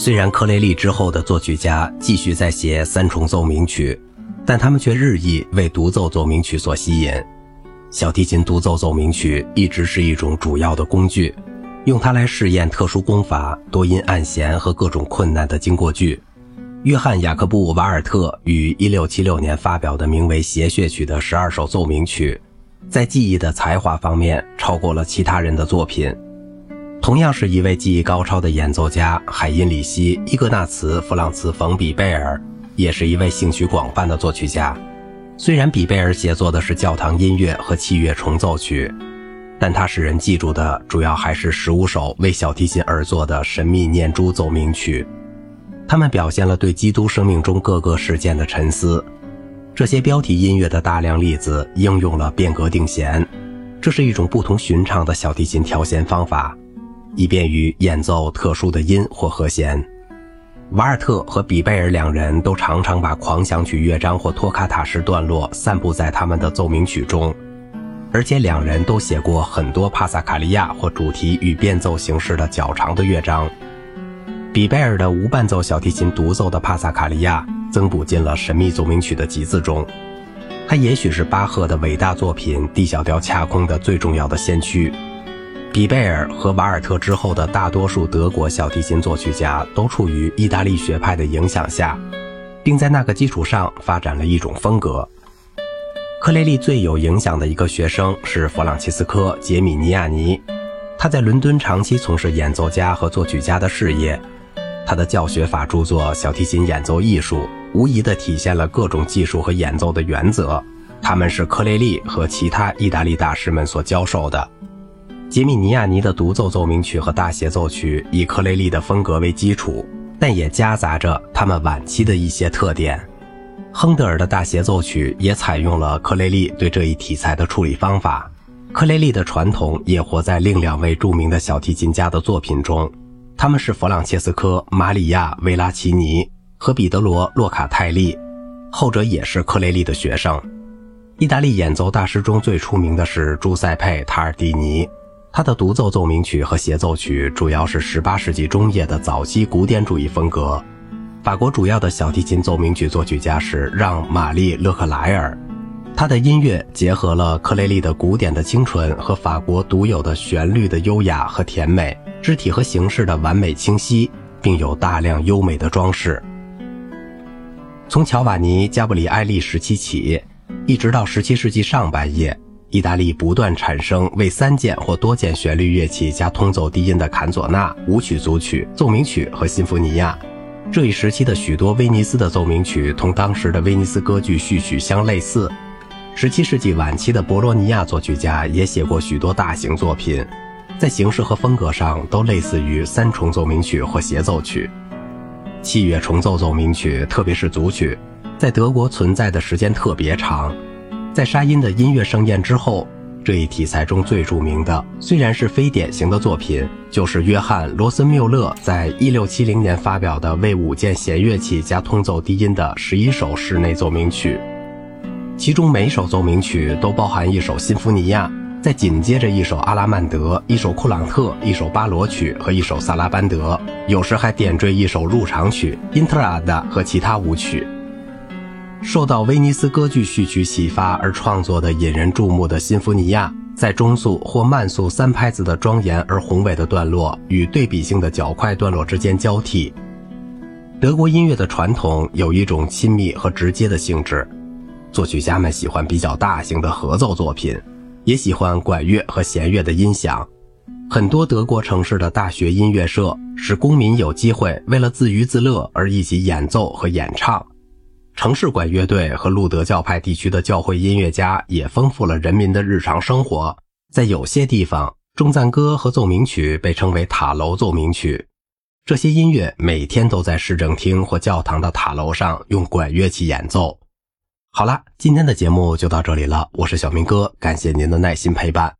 虽然克雷利之后的作曲家继续在写三重奏鸣曲，但他们却日益为独奏奏鸣曲所吸引。小提琴独奏奏鸣曲一直是一种主要的工具，用它来试验特殊功法、多音按弦和各种困难的经过句。约翰·雅各布·瓦尔特于1676年发表的名为《协谑曲》的十二首奏鸣曲，在技艺的才华方面超过了其他人的作品。同样是一位技艺高超的演奏家，海因里希·伊格纳茨·弗朗茨·冯·比贝尔也是一位兴趣广泛的作曲家。虽然比贝尔写作的是教堂音乐和器乐重奏曲，但他使人记住的主要还是十五首为小提琴而作的神秘念珠奏鸣曲。他们表现了对基督生命中各个事件的沉思。这些标题音乐的大量例子应用了变革定弦，这是一种不同寻常的小提琴调弦方法，以便于演奏特殊的音或和弦。瓦尔特和比贝尔两人都常常把狂想曲乐章或托卡塔式段落散布在他们的奏鸣曲中，而且两人都写过很多帕萨卡利亚或主题与变奏形式的较长的乐章。比贝尔的无伴奏小提琴独奏的帕萨卡利亚增补进了神秘奏鸣曲的集子中，它也许是巴赫的伟大作品 D 小调恰空的最重要的先驱。比贝尔和瓦尔特之后的大多数德国小提琴作曲家都处于意大利学派的影响下，并在那个基础上发展了一种风格。克雷利最有影响的一个学生是弗朗齐斯科·杰米尼亚尼，他在伦敦长期从事演奏家和作曲家的事业。他的教学法著作《小提琴演奏艺术》无疑地体现了各种技术和演奏的原则，他们是克雷利和其他意大利大师们所教授的。杰米尼亚尼的独奏奏鸣曲和大协奏曲以克雷利的风格为基础，但也夹杂着他们晚期的一些特点。亨德尔的大协奏曲也采用了克雷利对这一题材的处理方法。克雷利的传统也活在另两位著名的小提琴家的作品中。他们是弗朗切斯科·马里亚·维拉奇尼和彼得罗·洛卡泰利，后者也是克雷利的学生。意大利演奏大师中最出名的是朱塞佩·塔尔蒂尼，他的独奏奏鸣曲和协奏曲主要是18世纪中叶的早期古典主义风格。法国主要的小提琴奏鸣曲作曲家是让·玛丽·勒克莱尔，他的音乐结合了克雷利的古典的清纯和法国独有的旋律的优雅和甜美。肢体和形式的完美清晰，并有大量优美的装饰。从乔瓦尼·加布里埃利时期起，一直到17世纪上半叶，意大利不断产生为三件或多件旋律乐器加通奏低音的坎佐纳、舞曲组曲、奏鸣曲和新福尼亚。这一时期的许多威尼斯的奏鸣曲同当时的威尼斯歌剧序曲相类似。17世纪晚期的博洛尼亚作曲家也写过许多大型作品。在形式和风格上都类似于三重奏鸣曲或协奏曲。器乐重奏奏鸣曲，特别是组曲，在德国存在的时间特别长。在沙因的音乐盛宴之后，这一题材中最著名的，虽然是非典型的作品，就是约翰·罗森缪勒在1670年发表的为五件弦乐器加通奏低音的十一首室内奏鸣曲，其中每首奏鸣曲都包含一首新福尼亚。再紧接着一首阿拉曼德，一首库朗特，一首巴罗曲和一首萨拉班德，有时还点缀一首入场曲《Intrada》和其他舞曲。受到威尼斯歌剧序曲启发而创作的引人注目的新福尼亚，在中速或慢速三拍子的庄严而宏伟的段落与对比性的较快段落之间交替。德国音乐的传统有一种亲密和直接的性质，作曲家们喜欢比较大型的合奏作品。也喜欢管乐和弦乐的音响，很多德国城市的大学音乐社使公民有机会为了自娱自乐而一起演奏和演唱。城市管乐队和路德教派地区的教会音乐家也丰富了人民的日常生活。在有些地方，中赞歌和奏鸣曲被称为塔楼奏鸣曲。这些音乐每天都在市政厅或教堂的塔楼上用管乐器演奏。好啦，今天的节目就到这里了。我是小明哥，感谢您的耐心陪伴。